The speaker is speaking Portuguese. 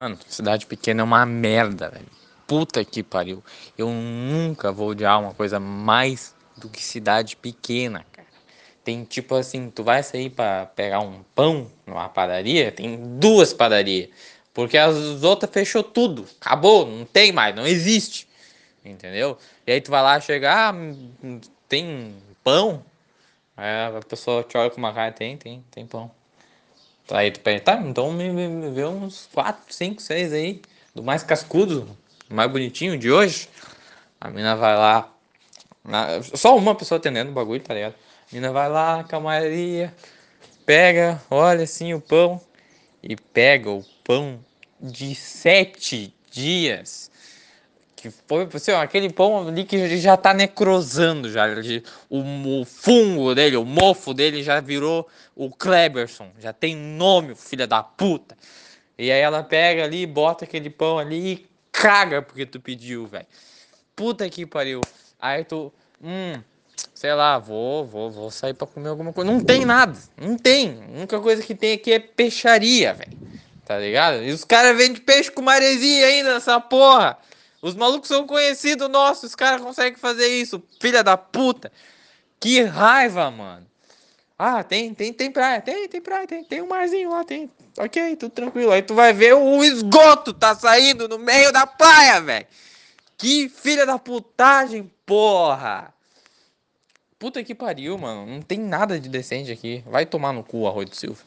Mano, cidade pequena é uma merda, velho. Puta que pariu. Eu nunca vou odiar uma coisa mais do que cidade pequena, cara. Tem tipo assim, tu vai sair para pegar um pão numa padaria, tem duas padarias. Porque as outras fechou tudo. Acabou, não tem mais, não existe. Entendeu? E aí tu vai lá chegar, ah, tem pão? Aí a pessoa te olha com uma cara, tem, tem, tem pão. Aí tu pensa, tá, então me, me, me vê uns 4, 5, 6 aí, do mais cascudo, mais bonitinho de hoje. A mina vai lá, na, só uma pessoa atendendo o bagulho, tá ligado? A mina vai lá, calmaria, pega, olha assim o pão e pega o pão de sete dias que foi assim, ó, aquele pão ali que já tá necrosando já. O, o, fungo dele, o mofo dele já virou o Kleberson. Já tem nome, filha da puta. E aí ela pega ali, bota aquele pão ali e caga porque tu pediu, velho. Puta que pariu. Aí tu, hum, sei lá, vou, vou, vou sair pra comer alguma coisa. Não tem nada, não tem. A única coisa que tem aqui é peixaria, velho. Tá ligado? E os caras vendem peixe com maresia ainda nessa porra. Os malucos são conhecidos nossos, os caras conseguem fazer isso, filha da puta. Que raiva, mano. Ah, tem, tem, tem praia, tem, tem praia, tem, tem um marzinho lá, tem. Ok, tudo tranquilo. Aí tu vai ver o esgoto tá saindo no meio da praia, velho. Que filha da putagem, porra. Puta que pariu, mano. Não tem nada de decente aqui. Vai tomar no cu, Arroio do Silva.